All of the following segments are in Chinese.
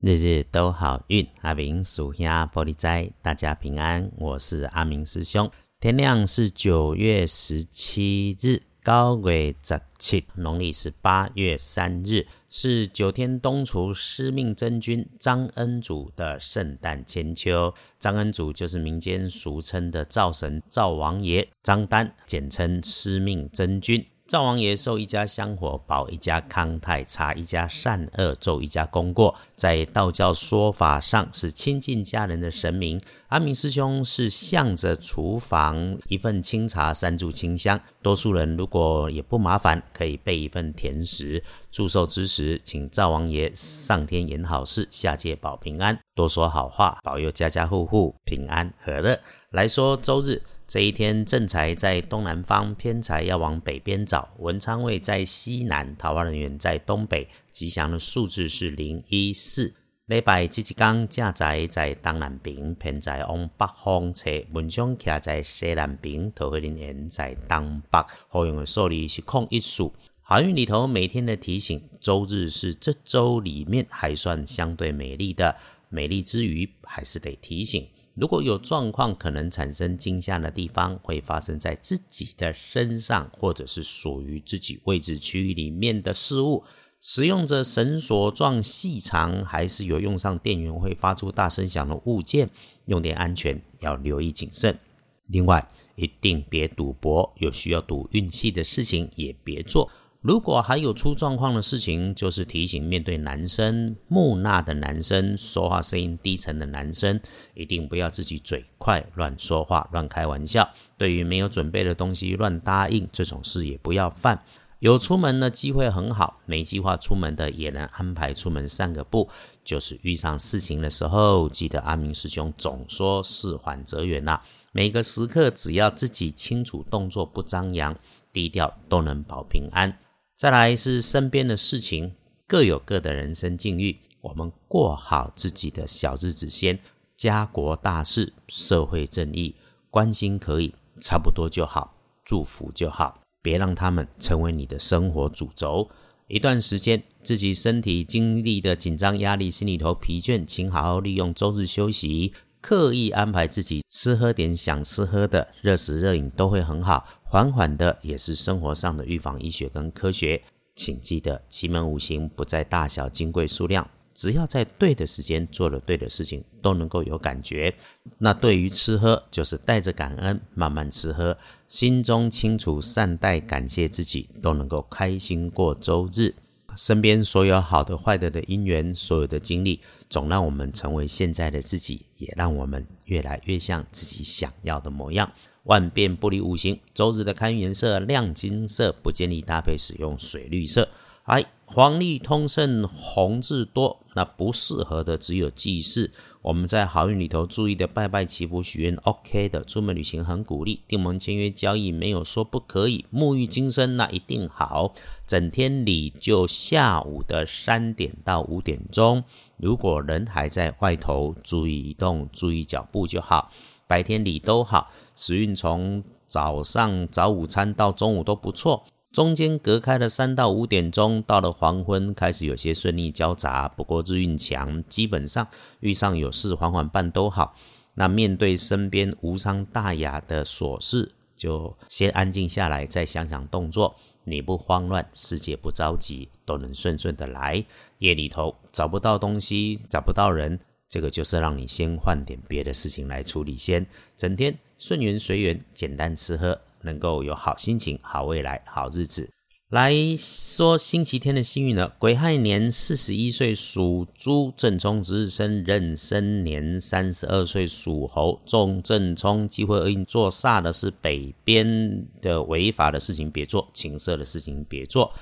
日日都好运，阿明属下玻璃斋，大家平安。我是阿明师兄。天亮是九月十七日，高月十七，农历是八月三日，是九天东厨司命真君张恩祖的圣诞千秋。张恩祖就是民间俗称的灶神灶王爷张丹，简称司命真君。灶王爷受一家香火，保一家康泰，查一家善恶，奏一家功过。在道教说法上，是亲近家人的神明。阿明师兄是向着厨房一份清茶，三炷清香。多数人如果也不麻烦，可以备一份甜食。祝寿之时，请灶王爷上天言好事，下界保平安，多说好话，保佑家家户户平安和乐。来说周日。这一天，正财在东南方，偏财要往北边找。文昌位在西南，桃花人员在东北。吉祥的数字是零一四。礼拜吉吉刚，正财在东南边，偏财往北方车。文昌徛在西南边，桃花人员在东北。好用的数字是空一数。好运里头每天的提醒，周日是这周里面还算相对美丽的。美丽之余，还是得提醒。如果有状况可能产生惊吓的地方，会发生在自己的身上，或者是属于自己位置区域里面的事物。使用着绳索状细长，还是有用上电源会发出大声响的物件，用电安全要留意谨慎。另外，一定别赌博，有需要赌运气的事情也别做。如果还有出状况的事情，就是提醒面对男生木讷的男生，说话声音低沉的男生，一定不要自己嘴快乱说话、乱开玩笑。对于没有准备的东西乱答应，这种事也不要犯。有出门的机会很好，没计划出门的也能安排出门散个步。就是遇上事情的时候，记得阿明师兄总说事缓则圆呐。每个时刻只要自己清楚，动作不张扬，低调，都能保平安。再来是身边的事情，各有各的人生境遇，我们过好自己的小日子先。家国大事、社会正义，关心可以，差不多就好，祝福就好，别让他们成为你的生活主轴。一段时间自己身体经历的紧张压力，心里头疲倦，请好好利用周日休息，刻意安排自己吃喝点想吃喝的，热食热饮都会很好。缓缓的也是生活上的预防医学跟科学，请记得奇门五行不在大小金贵数量，只要在对的时间做了对的事情，都能够有感觉。那对于吃喝，就是带着感恩慢慢吃喝，心中清楚善待感谢自己，都能够开心过周日。身边所有好的坏的的因缘，所有的经历，总让我们成为现在的自己，也让我们越来越像自己想要的模样。万变不离五行，周日的看运颜色亮金色，不建议搭配使用水绿色。哎，黄历通胜红字多，那不适合的只有祭祀。我们在好运里头注意的拜拜祈福许愿，OK 的。出门旅行很鼓励，订门签约交易没有说不可以。沐浴金身那一定好。整天里就下午的三点到五点钟，如果人还在外头，注意移动，注意脚步就好。白天里都好，时运从早上早午餐到中午都不错，中间隔开了三到五点钟，到了黄昏开始有些顺利交杂。不过日运强，基本上遇上有事缓缓办都好。那面对身边无伤大雅的琐事，就先安静下来，再想想动作。你不慌乱，世界不着急，都能顺顺的来。夜里头找不到东西，找不到人。这个就是让你先换点别的事情来处理，先整天顺缘随缘，简单吃喝，能够有好心情、好未来、好日子。来说星期天的幸运呢，癸亥年四十一岁属猪，正冲值日生壬申年三十二岁属猴，重正冲，机会而运做煞的是北边的违法的事情别做，情色的事情别做。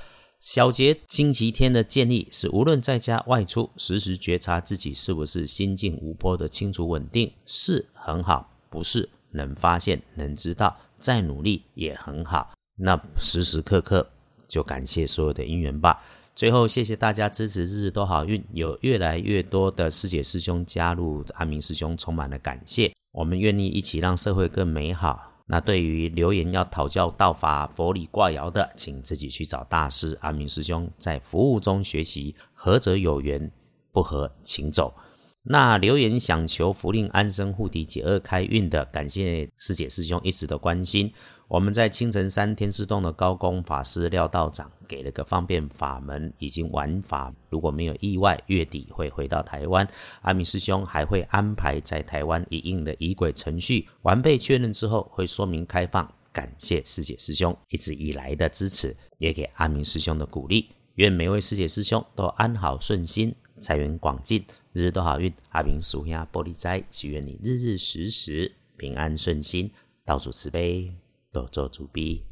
小杰星期天的建议是，无论在家外出，时时觉察自己是不是心境无波的清楚稳定，是很好；不是能发现、能知道，再努力也很好。那时时刻刻就感谢所有的因缘吧。最后，谢谢大家支持，日日都好运。有越来越多的师姐师兄加入阿明师兄，充满了感谢。我们愿意一起让社会更美好。那对于留言要讨教道法佛理挂爻的，请自己去找大师阿明师兄，在服务中学习，合则有缘，不合，请走。那留言想求福令安生护体解厄开运的，感谢师姐师兄一直的关心。我们在青城山天师洞的高公法师廖道长给了个方便法门，已经完法。如果没有意外，月底会回到台湾。阿明师兄还会安排在台湾一应的仪轨程序完备确认之后，会说明开放。感谢师姐师兄一直以来的支持，也给阿明师兄的鼓励。愿每位师姐师兄都安好顺心，财源广进。日日都好运，阿明属下玻璃斋，祈愿你日日时时平安顺心，道主慈悲，多做主逼。